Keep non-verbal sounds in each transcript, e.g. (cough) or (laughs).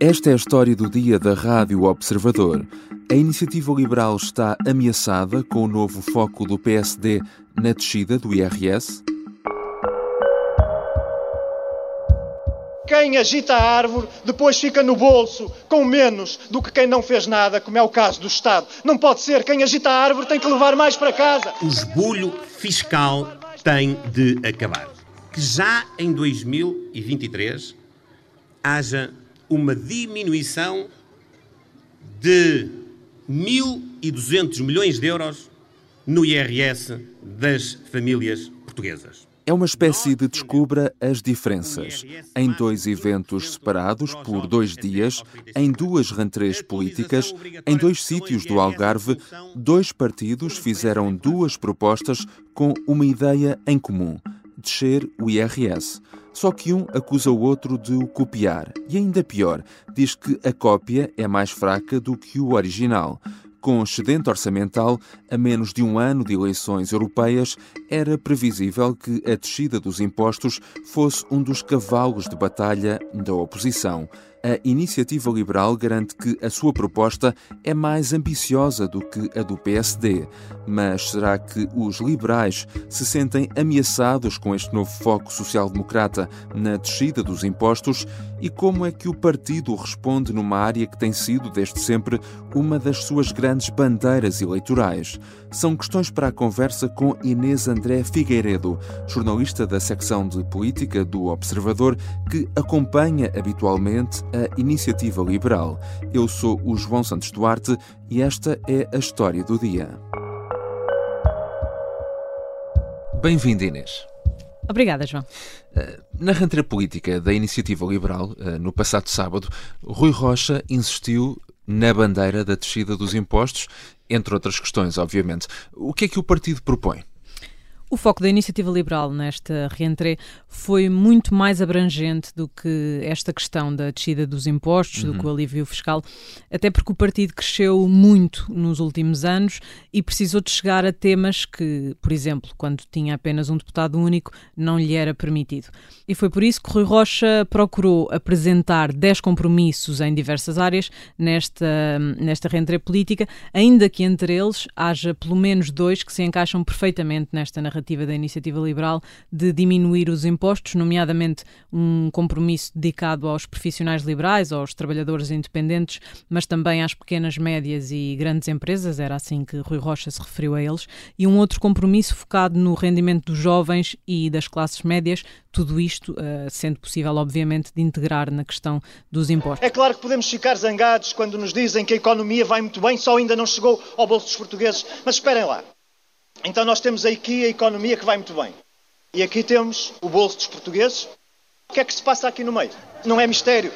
Esta é a história do dia da Rádio Observador. A iniciativa liberal está ameaçada com o novo foco do PSD na descida do IRS? Quem agita a árvore depois fica no bolso com menos do que quem não fez nada, como é o caso do Estado. Não pode ser. Quem agita a árvore tem que levar mais para casa. O esbulho fiscal tem de acabar. Que já em 2023 haja uma diminuição de 1.200 milhões de euros no IRS das famílias portuguesas. É uma espécie de descubra as diferenças. Em dois eventos separados por dois dias, em duas rentrées políticas, em dois sítios do Algarve, dois partidos fizeram duas propostas com uma ideia em comum: descer o IRS. Só que um acusa o outro de o copiar. E ainda pior, diz que a cópia é mais fraca do que o original. Com excedente orçamental, a menos de um ano de eleições europeias, era previsível que a descida dos impostos fosse um dos cavalos de batalha da oposição. A iniciativa liberal garante que a sua proposta é mais ambiciosa do que a do PSD. Mas será que os liberais se sentem ameaçados com este novo foco social-democrata na descida dos impostos? E como é que o partido responde numa área que tem sido, desde sempre, uma das suas grandes bandeiras eleitorais? São questões para a conversa com Inês André Figueiredo, jornalista da secção de política do Observador, que acompanha habitualmente a iniciativa liberal. Eu sou o João Santos Duarte e esta é a história do dia. Bem-vindo, Inês. Obrigada, João. Eh, na rentrée política da Iniciativa Liberal, eh, no passado sábado, Rui Rocha insistiu na bandeira da descida dos impostos, entre outras questões, obviamente. O que é que o partido propõe? O foco da iniciativa liberal nesta reentrée foi muito mais abrangente do que esta questão da descida dos impostos, uhum. do que o alívio fiscal, até porque o partido cresceu muito nos últimos anos e precisou de chegar a temas que, por exemplo, quando tinha apenas um deputado único, não lhe era permitido. E foi por isso que Rui Rocha procurou apresentar 10 compromissos em diversas áreas nesta, nesta reentrée política, ainda que entre eles haja pelo menos dois que se encaixam perfeitamente nesta narrativa narrativa da iniciativa liberal de diminuir os impostos, nomeadamente um compromisso dedicado aos profissionais liberais, aos trabalhadores independentes, mas também às pequenas, médias e grandes empresas, era assim que Rui Rocha se referiu a eles, e um outro compromisso focado no rendimento dos jovens e das classes médias, tudo isto uh, sendo possível, obviamente, de integrar na questão dos impostos. É claro que podemos ficar zangados quando nos dizem que a economia vai muito bem, só ainda não chegou ao bolso dos portugueses, mas esperem lá. Então nós temos aqui a economia que vai muito bem. E aqui temos o bolso dos portugueses. O que é que se passa aqui no meio? Não é mistério.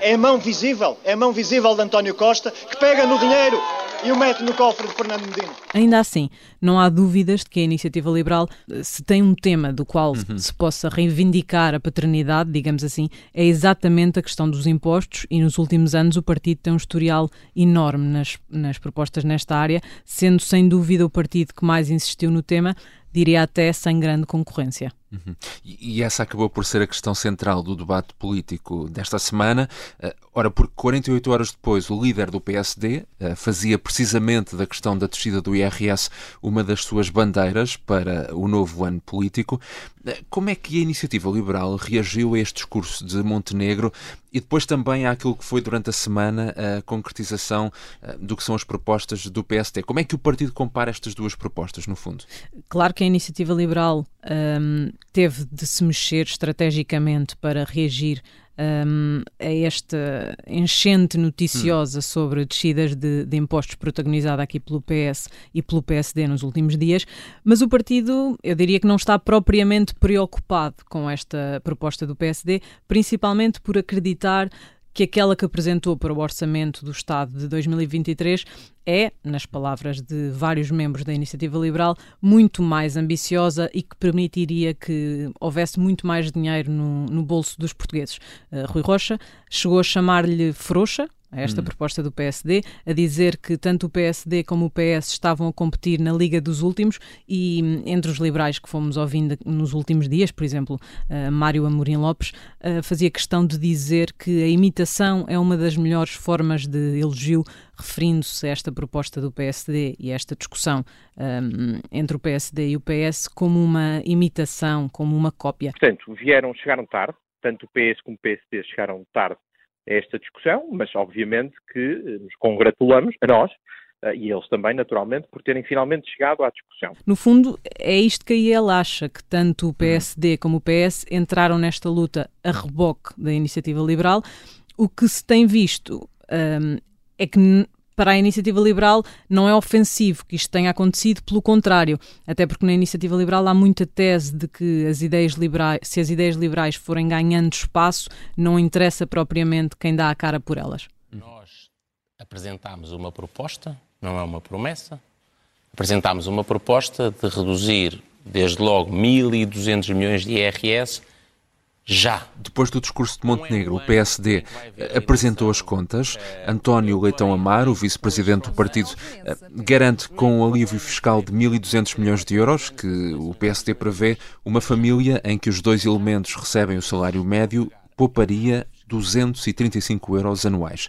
É a mão visível, é a mão visível de António Costa que pega no dinheiro e o mete no cofre de Fernando Medina. Ainda assim, não há dúvidas de que a iniciativa liberal, se tem um tema do qual uhum. se possa reivindicar a paternidade, digamos assim, é exatamente a questão dos impostos e nos últimos anos o partido tem um historial enorme nas, nas propostas nesta área, sendo sem dúvida o partido que mais insistiu no tema, diria até sem grande concorrência. Uhum. E, essa acabou por ser a questão central do debate político desta semana. Uh, ora, porque 48 horas depois o líder do PSD uh, fazia precisamente da questão da descida do IRS uma das suas bandeiras para o novo ano político. Uh, como é que a iniciativa liberal reagiu a este discurso de Montenegro e depois também àquilo que foi durante a semana a concretização do que são as propostas do PSD? Como é que o partido compara estas duas propostas, no fundo? Claro que a iniciativa liberal um, teve de se mexer estrategicamente para reagir um, a esta enchente noticiosa hum. sobre descidas de, de, impostos protagonizada aqui pelo PS e pelo PSD nos últimos dias, mas o partido, eu diria que não está propriamente preocupado com esta proposta do PSD, principalmente por acreditar que aquela que apresentou para o Orçamento do Estado de 2023 é, nas palavras de vários membros da Iniciativa Liberal, muito mais ambiciosa e que permitiria que houvesse muito mais dinheiro no, no bolso dos portugueses. Uh, Rui Rocha chegou a chamar-lhe frouxa, a esta hum. proposta do PSD, a dizer que tanto o PSD como o PS estavam a competir na Liga dos Últimos e hum, entre os liberais que fomos ouvindo nos últimos dias, por exemplo, uh, Mário Amorim Lopes, uh, fazia questão de dizer que a imitação é uma das melhores formas de elogio, referindo-se a esta proposta do PSD e a esta discussão um, entre o PSD e o PS como uma imitação, como uma cópia. Portanto, vieram, chegaram tarde, tanto o PS como o PSD chegaram tarde esta discussão, mas obviamente que eh, nos congratulamos, a nós, Uh, e eles também, naturalmente, por terem finalmente chegado à discussão. No fundo, é isto que a IEL acha, que tanto o PSD como o PS entraram nesta luta a reboque da iniciativa liberal. O que se tem visto um, é que para a iniciativa liberal não é ofensivo que isto tenha acontecido, pelo contrário, até porque na iniciativa liberal há muita tese de que as ideias liberais, se as ideias liberais forem ganhando espaço, não interessa propriamente quem dá a cara por elas. Nós apresentámos uma proposta, não é uma promessa, apresentámos uma proposta de reduzir desde logo 1.200 milhões de IRS já. Depois do discurso de Montenegro, o PSD apresentou as contas. António Leitão Amaro, o vice-presidente do partido, eh, garante com um alívio fiscal de 1.200 milhões de euros que o PSD prevê uma família em que os dois elementos recebem o salário médio pouparia 235 euros anuais.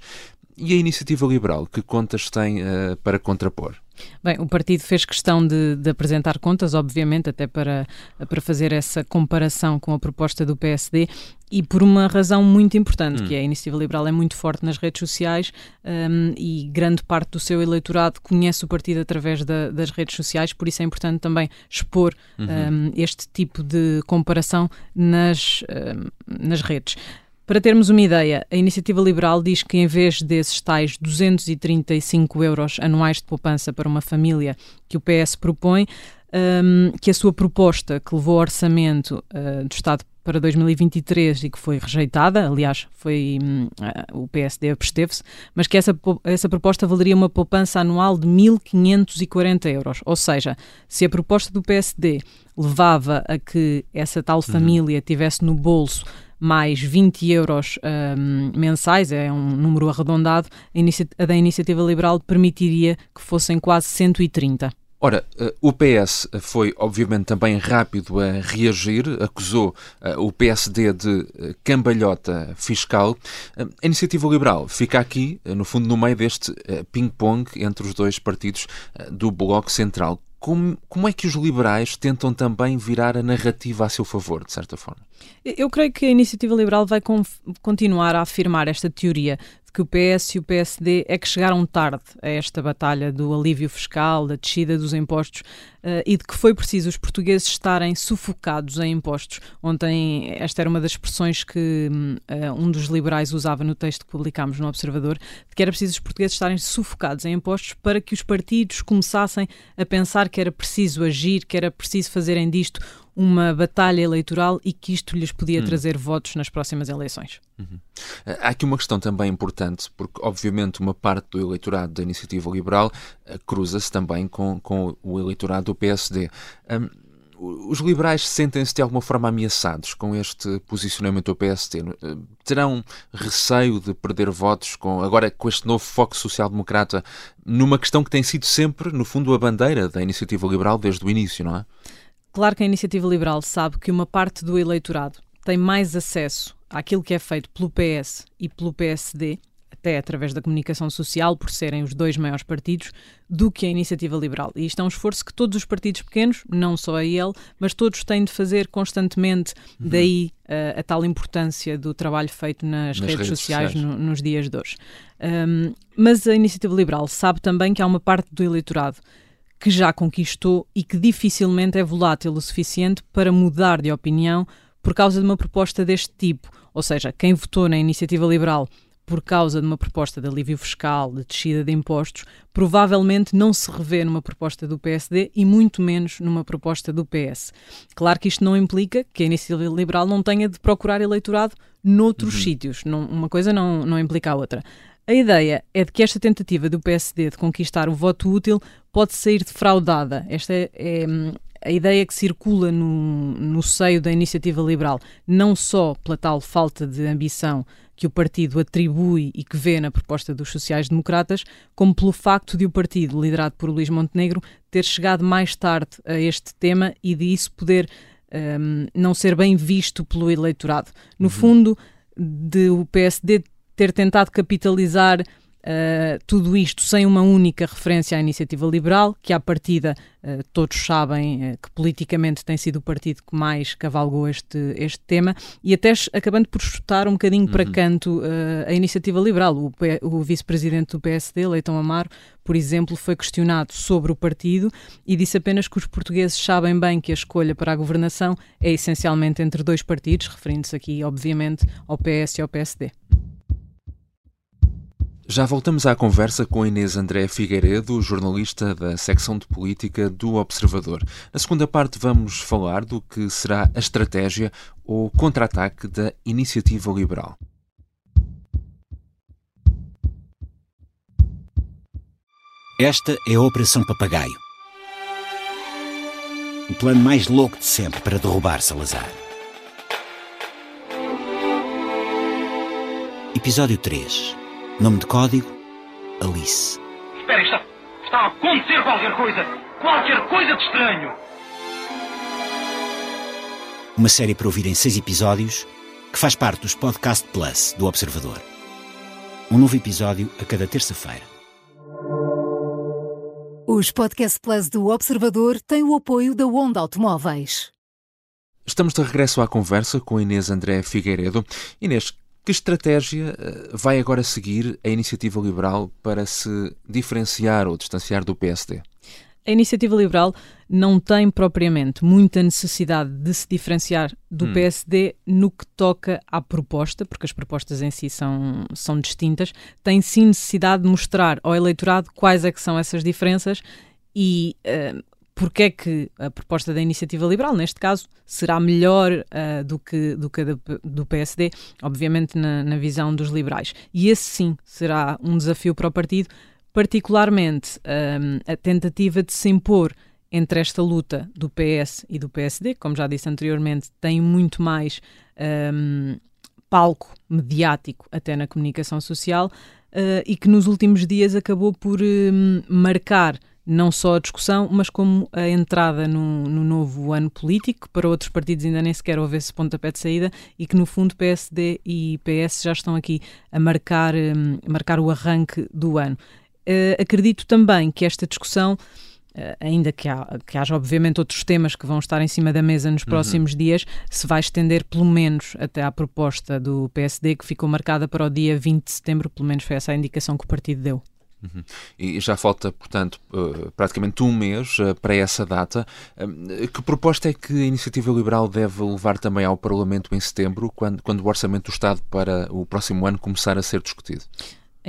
E a iniciativa liberal, que contas tem uh, para contrapor? Bem, o partido fez questão de, de, apresentar contas, obviamente, até para, para fazer essa comparação com a proposta do PSD e por uma razão muito importante, hum. que é a iniciativa liberal é muito forte nas redes sociais um, e grande parte do seu eleitorado conhece o partido através da, das redes sociais, por isso é importante também expor uhum. um, este tipo de comparação nas, um, nas redes. Para termos uma ideia, a Iniciativa Liberal diz que em vez desses tais 235 euros anuais de poupança para uma família que o PS propõe, um, que a sua proposta que levou ao orçamento uh, do Estado para 2023 e que foi rejeitada, aliás, foi um, uh, o PSD absteve-se, mas que essa, essa proposta valeria uma poupança anual de 1.540 euros. Ou seja, se a proposta do PSD levava a que essa tal uhum. família tivesse no bolso mais 20 euros um, mensais, é um número arredondado, a, a da Iniciativa Liberal permitiria que fossem quase 130. Ora, eh, o PS foi obviamente também rápido a reagir, acusou eh, o PSD de eh, cambalhota fiscal. A iniciativa liberal fica aqui, no fundo, no meio deste ping-pong entre os dois partidos do Bloco Central. Como, como é que os liberais tentam também virar a narrativa a seu favor, de certa forma? Eu creio que a iniciativa liberal vai continuar a afirmar esta teoria de que o PS e o PSD é que chegaram tarde a esta batalha do alívio fiscal, da descida dos impostos uh, e de que foi preciso os portugueses estarem sufocados em impostos. Ontem, esta era uma das expressões que uh, um dos liberais usava no texto que publicámos no Observador, de que era preciso os portugueses estarem sufocados em impostos para que os partidos começassem a pensar que era preciso agir, que era preciso fazerem disto uma batalha eleitoral e que isto lhes podia hum. trazer votos nas próximas eleições. Uhum. Há aqui uma questão também importante, porque obviamente uma parte do eleitorado da iniciativa liberal uh, cruza-se também com, com o eleitorado do PSD. Um, os liberais sentem-se de alguma forma ameaçados com este posicionamento do PSD? Eh, terão receio de perder votos com agora com este novo foco social-democrata numa questão que tem sido sempre, no fundo, a bandeira da iniciativa liberal desde o início, não é? Claro que a Iniciativa Liberal sabe que uma parte do eleitorado tem mais acesso àquilo que é feito pelo PS e pelo PSD, até através da comunicação social, por serem os dois maiores partidos, do que a Iniciativa Liberal. E isto é um esforço que todos os partidos pequenos, não só a ele, mas todos têm de fazer constantemente, uhum. daí uh, a tal importância do trabalho feito nas, nas redes, redes, sociais, sociais. No, nos dias de hoje. Um, mas a Iniciativa Liberal sabe também que há uma parte do eleitorado que já conquistou e que dificilmente é volátil o suficiente para mudar de opinião por causa de uma proposta deste tipo. Ou seja, quem votou na iniciativa liberal por causa de uma proposta de alívio fiscal, de descida de impostos, provavelmente não se revê numa proposta do PSD e muito menos numa proposta do PS. Claro que isto não implica que a iniciativa liberal não tenha de procurar eleitorado noutros uhum. sítios. Não, uma coisa não, não implica a outra. A ideia é de que esta tentativa do PSD de conquistar o voto útil pode sair defraudada. Esta é, é, a ideia que circula no, no seio da iniciativa liberal, não só pela tal falta de ambição que o partido atribui e que vê na proposta dos sociais-democratas, como pelo facto de o partido, liderado por Luís Montenegro, ter chegado mais tarde a este tema e de isso poder um, não ser bem visto pelo eleitorado. No uhum. fundo, de o PSD ter tentado capitalizar Uh, tudo isto sem uma única referência à iniciativa liberal, que à partida uh, todos sabem uh, que politicamente tem sido o partido que mais cavalgou este, este tema, e até acabando por chutar um bocadinho uhum. para canto a iniciativa liberal. O, o vice-presidente do PSD, Leitão Amaro, por exemplo, foi questionado sobre o partido e disse apenas que os portugueses sabem bem que a escolha para a governação é essencialmente entre dois partidos, referindo-se aqui, obviamente, ao PS e ao PSD. Já voltamos à conversa com Inês André Figueiredo, jornalista da secção de política do Observador. Na segunda parte, vamos falar do que será a estratégia ou contra-ataque da iniciativa liberal. Esta é a Operação Papagaio. O plano mais louco de sempre para derrubar Salazar. Episódio 3 Nome de código: Alice. Espera, está, está a acontecer qualquer coisa! Qualquer coisa de estranho! Uma série para ouvir em seis episódios que faz parte dos Podcast Plus do Observador. Um novo episódio a cada terça-feira. Os Podcast Plus do Observador têm o apoio da Onda Automóveis. Estamos de regresso à conversa com Inês André Figueiredo. Inês, que estratégia eh, vai agora seguir a iniciativa liberal para se diferenciar ou distanciar do PSD? A iniciativa liberal não tem propriamente muita necessidade de se diferenciar do hum. PSD no que toca à proposta, porque as propostas em si são, são distintas, tem sim necessidade de mostrar ao eleitorado quais é que são essas diferenças e uh, porque é que a proposta da iniciativa liberal, neste caso, será melhor uh, do que, do, que do PSD, obviamente na, na, visão dos liberais. E esse sim será um desafio para o partido, particularmente um, ah, a tentativa de se impor entre esta luta do PS e do PSD, como já disse anteriormente, tem muito mais um, palco mediático até na comunicação social uh, e que nos últimos dias acabou por um, marcar não só a discussão, mas como a entrada no, no, novo ano político, que para outros partidos ainda nem sequer houve esse pontapé de saída, e que no fundo PSD e PS já estão aqui a marcar, um, marcar o arranque do ano. Uh, acredito também que esta discussão, uh, ainda que, há, que haja obviamente outros temas que vão estar em cima da mesa nos uhum. próximos uhum. dias, se vai estender pelo menos até à proposta do PSD, que ficou marcada para o dia 20 de setembro, pelo menos foi essa a indicação que o partido deu. Uhum. E já falta, portanto, uh, praticamente um mês uh, para essa data. Uh, que proposta é que a Iniciativa Liberal deve levar também ao Parlamento em setembro, quando, quando o Orçamento do Estado para o próximo ano começar a ser discutido?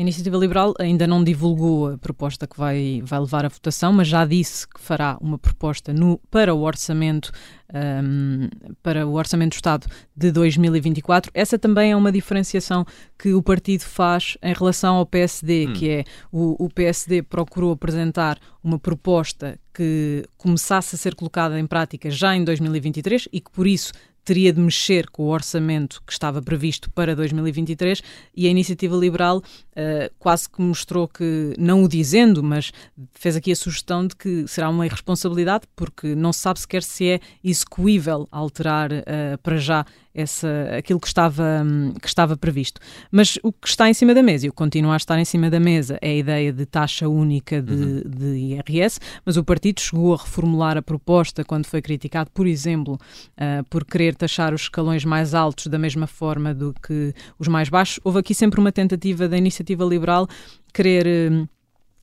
A Iniciativa Liberal ainda não divulgou a proposta que vai, vai levar à votação, mas já disse que fará uma proposta no, para o orçamento um, para o Orçamento do Estado de 2024. Essa também é uma diferenciação que o partido faz em relação ao PSD, hum. que é o, o PSD procurou apresentar uma proposta que começasse a ser colocada em prática já em 2023 e que por isso teria de mexer com o orçamento que estava previsto para 2023 e a iniciativa liberal uh, quase que mostrou que, não o dizendo, mas fez aqui a sugestão de que será uma irresponsabilidade porque não se sabe sequer se é execuível alterar uh, para já essa, aquilo que estava, que estava previsto. Mas o que está em cima da mesa, e o que continua a estar em cima da mesa, é a ideia de taxa única de, uhum. de IRS, mas o partido chegou a reformular a proposta quando foi criticado, por exemplo, uh, por querer taxar os escalões mais altos da mesma forma do que os mais baixos. Houve aqui sempre uma tentativa da iniciativa liberal querer. Uh,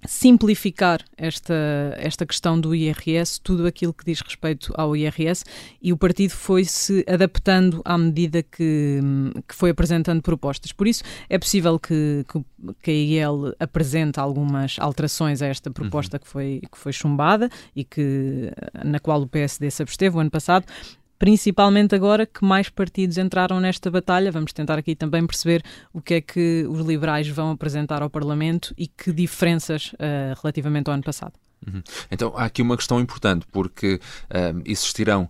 simplificar esta, esta questão do IRS, tudo aquilo que diz respeito ao IRS, e o partido foi-se adaptando à medida que, que foi apresentando propostas. Por isso, é possível que, que, que a IEL apresente algumas alterações a esta proposta uhum. que, foi, que foi chumbada e que, na qual o PSD se absteve o ano passado, principalmente agora que mais partidos entraram nesta batalha. Vamos tentar aqui também perceber o que é que os liberais vão apresentar ao Parlamento e que diferenças uh, relativamente ao ano passado. Uhum. Então há aqui uma questão importante, porque uh, existirão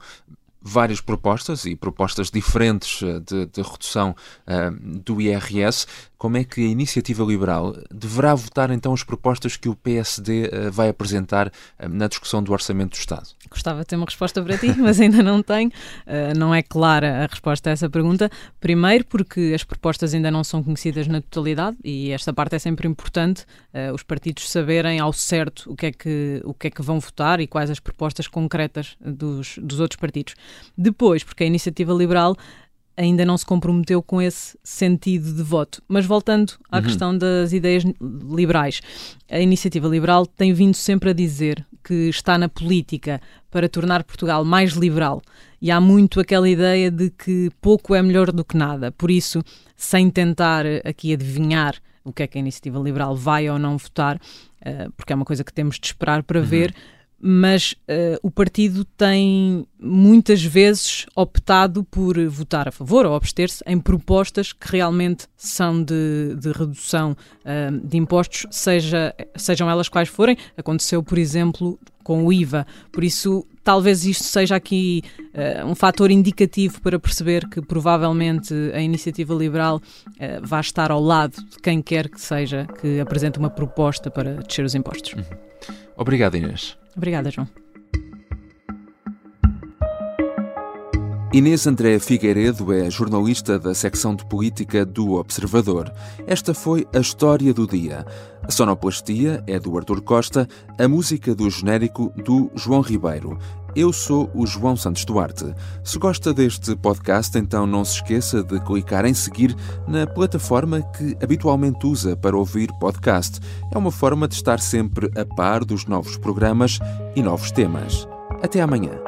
várias propostas e propostas diferentes eh, de, de redução uh, do IRS. Como é que a iniciativa liberal deverá votar então as propostas que o PSD uh, eh, vai apresentar uh, na discussão do Orçamento do Estado? Gostava de ter uma resposta para ti, (laughs) mas ainda não tenho. não é clara a resposta a essa pergunta. Primeiro, porque as propostas ainda não são conhecidas na totalidade e esta parte é sempre importante, os partidos saberem ao certo o que, é que, o que é que vão votar e quais as propostas concretas dos, dos outros partidos. Depois, porque a iniciativa liberal ainda não se comprometeu com esse sentido de voto. Mas voltando à uhum. questão das ideias liberais, a iniciativa liberal tem vindo sempre a dizer que está na política para tornar Portugal mais liberal. E há muito aquela ideia de que pouco é melhor do que nada. Por isso, sem tentar aqui adivinhar o que é que a iniciativa liberal vai ou não votar, eh, porque é uma coisa que temos de esperar para uhum. ver mas uh, o partido tem muitas vezes optado por votar a favor ou abster-se em propostas que realmente são de, de redução uh, de impostos, seja, sejam elas quais forem. Aconteceu, por exemplo, com o IVA. Por isso, talvez isto seja aqui uh, um fator indicativo para perceber que provavelmente a iniciativa liberal vai estar ao lado de quem quer que seja que apresente uma proposta para descer os impostos. Uhum. Obrigado, Inês. Obrigada, João. Inês André Figueiredo é jornalista da secção de política do Observador. Esta foi a história do dia. A sonoplastia é do Artur Costa, a música do genérico do João Ribeiro. Eu sou o João Santos Duarte. Se gosta deste podcast, então não se esqueça de clicar em seguir na plataforma que habitualmente usa para ouvir podcast. É uma forma de estar sempre a par dos novos programas e novos temas. Até amanhã.